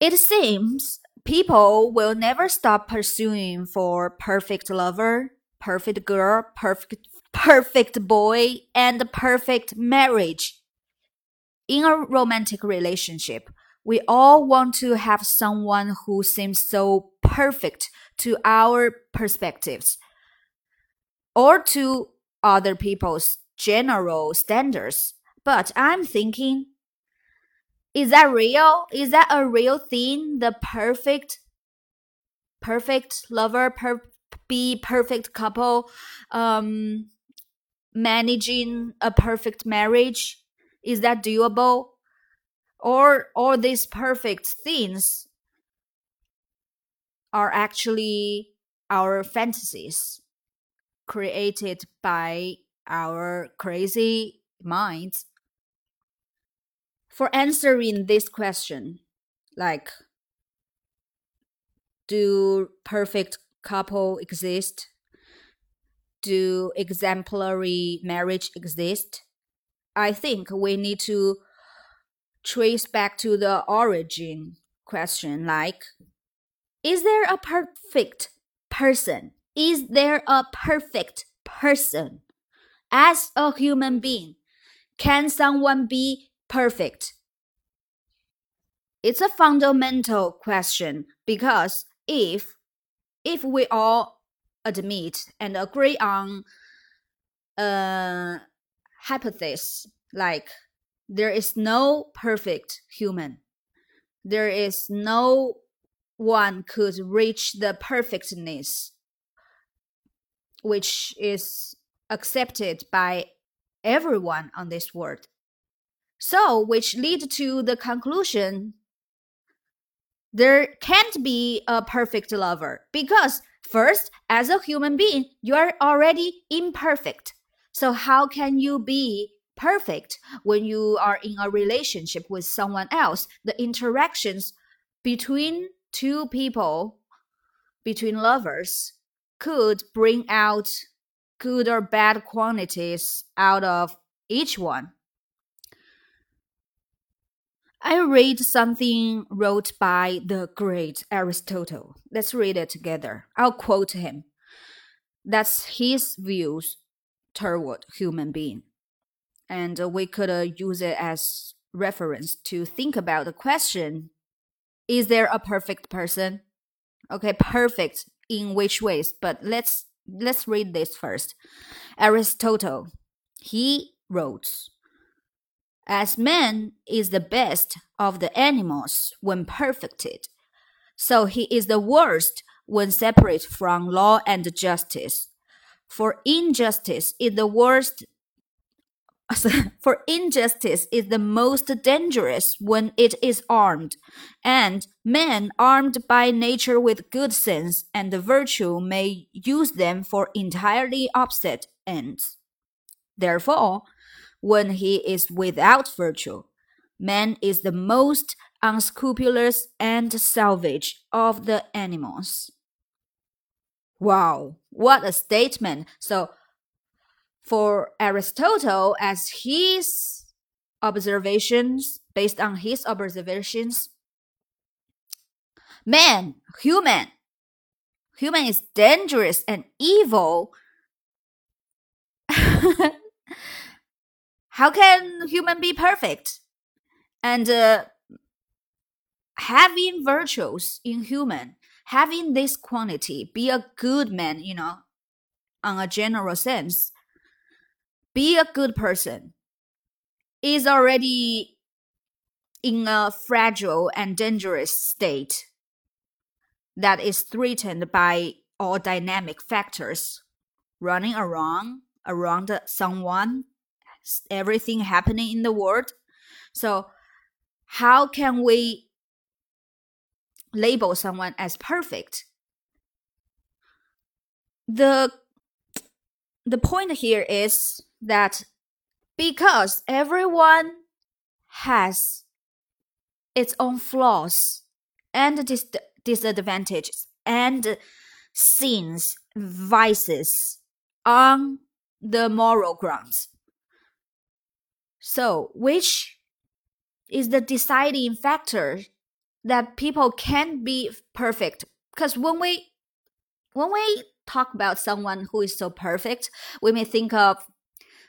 It seems people will never stop pursuing for perfect lover, perfect girl, perfect perfect boy, and perfect marriage. In a romantic relationship, we all want to have someone who seems so perfect to our perspectives or to other people's general standards. But I'm thinking, is that real? Is that a real thing? The perfect, perfect lover, per, be perfect couple, um, managing a perfect marriage? Is that doable? Or all these perfect things are actually our fantasies created by our crazy minds? For answering this question, like, do perfect couple exist? Do exemplary marriage exist? I think we need to trace back to the origin question like is there a perfect person is there a perfect person as a human being can someone be perfect. It's a fundamental question because if if we all admit and agree on a hypothesis like there is no perfect human. There is no one could reach the perfectness which is accepted by everyone on this world so which lead to the conclusion there can't be a perfect lover. Because first as a human being you are already imperfect. So how can you be perfect when you are in a relationship with someone else? The interactions between two people between lovers could bring out good or bad qualities out of each one I read something wrote by the great Aristotle. Let's read it together. I'll quote him. That's his views toward human being. And we could uh, use it as reference to think about the question is there a perfect person? Okay, perfect in which ways? But let's let's read this first. Aristotle, he wrote as man is the best of the animals when perfected, so he is the worst when separate from law and justice. For injustice is the worst for injustice is the most dangerous when it is armed, and men armed by nature with good sense and virtue may use them for entirely opposite ends. Therefore, when he is without virtue. Man is the most unscrupulous and savage of the animals. Wow, what a statement! So, for Aristotle, as his observations, based on his observations, man, human, human is dangerous and evil. how can human be perfect? And uh, having virtues in human, having this quality, be a good man, you know, on a general sense, be a good person, is already in a fragile and dangerous state that is threatened by all dynamic factors running around around someone everything happening in the world. So, how can we label someone as perfect? The the point here is that because everyone has its own flaws and dis- disadvantages and sins, vices on the moral grounds. So, which is the deciding factor that people can be perfect? Because when we when we talk about someone who is so perfect, we may think of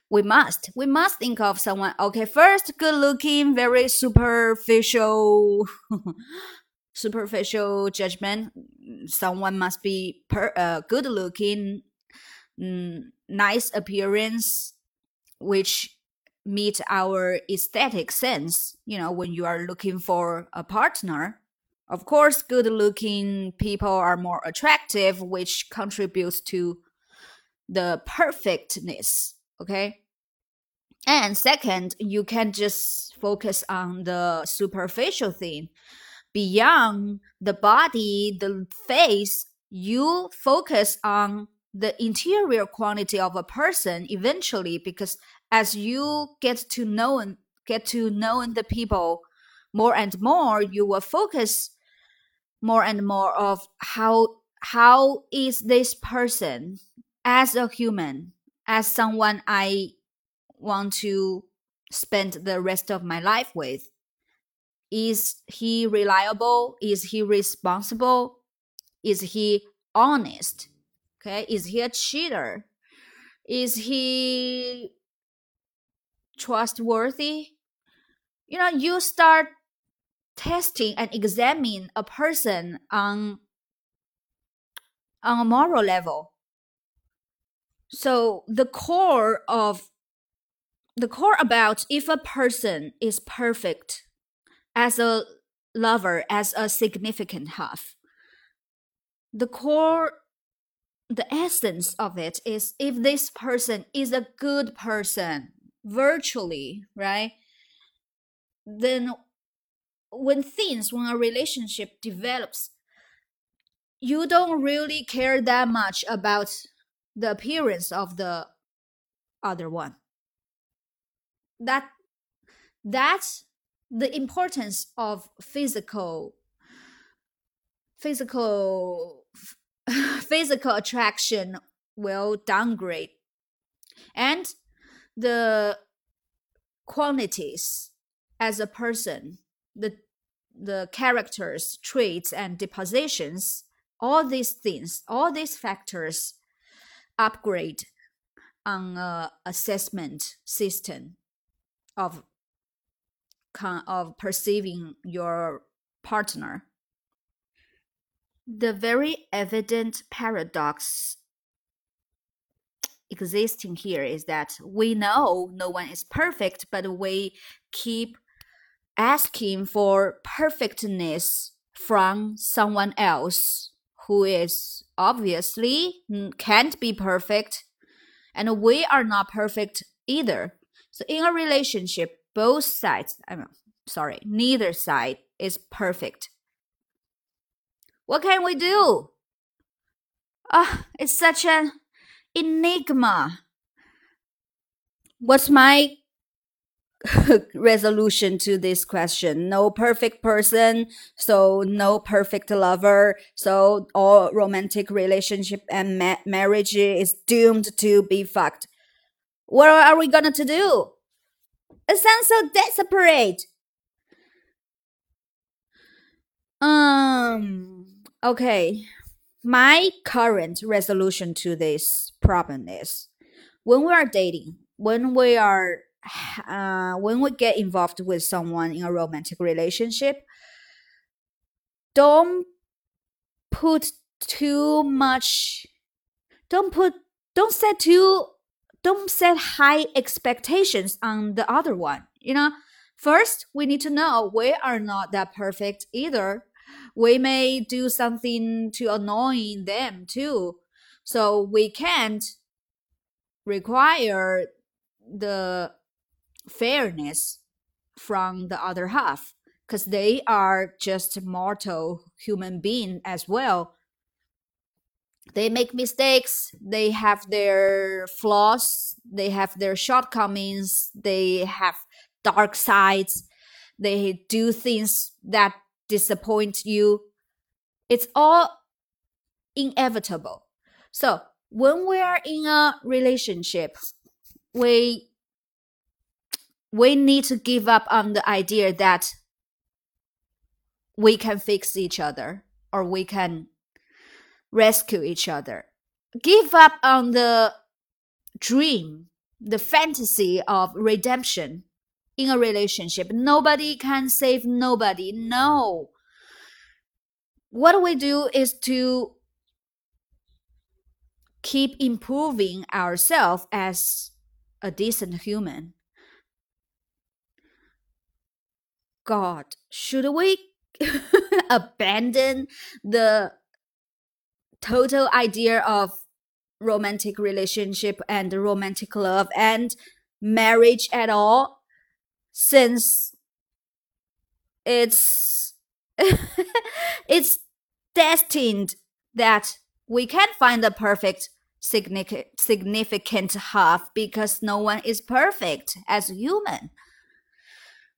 we must we must think of someone okay first good looking very superficial superficial judgment. Someone must be per, uh, good looking mm, nice appearance which meet our aesthetic sense you know when you are looking for a partner. Of course good looking people are more attractive which contributes to the perfectness okay? And second you can just focus on the superficial thing. Beyond the body the face you focus on the interior quality of a person eventually because as you get to know get to know the people more and more you will focus more and more of how how is this person as a human as someone i want to spend the rest of my life with? Is he reliable? Is he responsible? Is he honest? Okay is he a cheater? Is he trustworthy? You know you start testing and examining a person on on a moral level. So the core of the core about if a person is perfect as a lover, as a significant half, the core, the essence of it is if this person is a good person, virtually, right? Then when things, when a relationship develops, you don't really care that much about the appearance of the other one that that's the importance of physical physical physical attraction will downgrade and the qualities as a person the the characters traits and depositions all these things all these factors upgrade on a assessment system of of perceiving your partner. The very evident paradox existing here is that we know no one is perfect but we keep asking for perfectness from someone else who is obviously can't be perfect and we are not perfect either so in a relationship, both sides, I'm sorry, neither side is perfect. What can we do? Ah, it's such an enigma. What's my resolution to this question? No perfect person, so no perfect lover, so all romantic relationship and ma marriage is doomed to be fucked. What are we gonna to do? It sounds so desperate. Um, okay. My current resolution to this problem is when we are dating, when we are uh, when we get involved with someone in a romantic relationship, don't put too much don't put don't set too don't set high expectations on the other one. You know, first we need to know we are not that perfect either. We may do something to annoy them too. So we can't require the fairness from the other half because they are just mortal human being as well they make mistakes they have their flaws they have their shortcomings they have dark sides they do things that disappoint you. It's all inevitable. So when we are in a relationship we we need to give up on the idea that we can fix each other or we can rescue each other. Give up on the dream, the fantasy of redemption in a relationship. Nobody can save nobody. No. What we do is to keep improving ourselves as a decent human. God, should we abandon the total idea of romantic relationship and romantic love and marriage at all since it's it's destined that we can't find the perfect significant half because no one is perfect as human.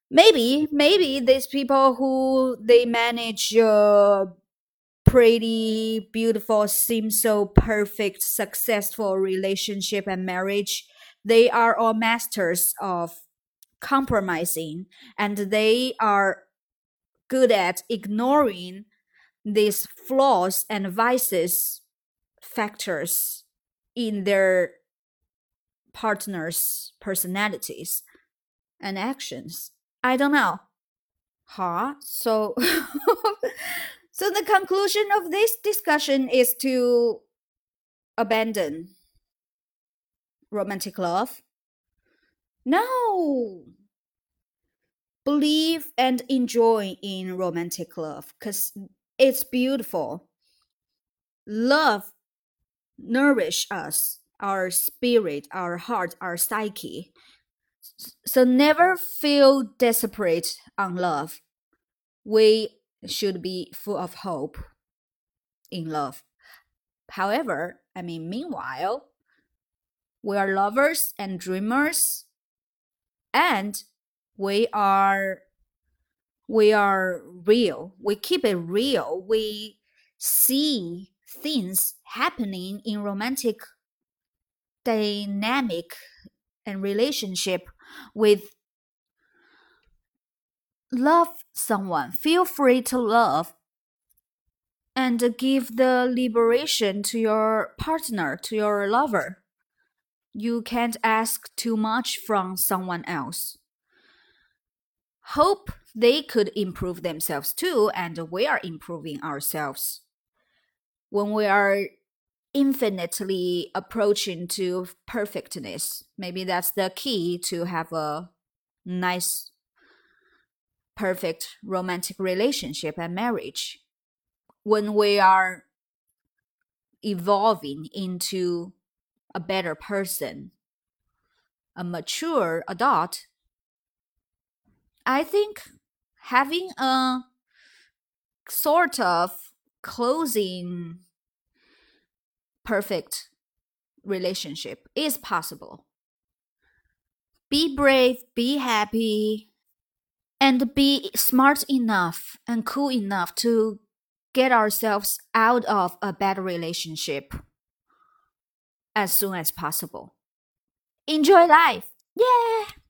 Maybe maybe these people who they manage uh, pretty beautiful seem so perfect successful relationship and marriage they are all masters of compromising and they are good at ignoring these flaws and vices factors in their partner's personalities and actions. I don't know. Huh? So so the conclusion of this discussion is to abandon romantic love no believe and enjoy in romantic love because it's beautiful. Love nourish us, our spirit, our heart, our psyche. So never feel desperate on love. We should be full of hope in love. However, I mean, meanwhile, we are lovers and dreamers, and we are we are real. We keep it real. We see things happening in romantic dynamic and relationship with love someone. Feel free to love and give the liberation to your partner, to your lover. You can't ask too much from someone else. Hope they could improve themselves too, and we are improving ourselves. When we are infinitely approaching to perfectness, maybe that's the key to have a nice, perfect romantic relationship and marriage. When we are evolving into a better person, a mature adult, I think having a sort of closing perfect relationship is possible. Be brave, be happy, and be smart enough and cool enough to get ourselves out of a bad relationship as soon as possible. Enjoy life! Yeah!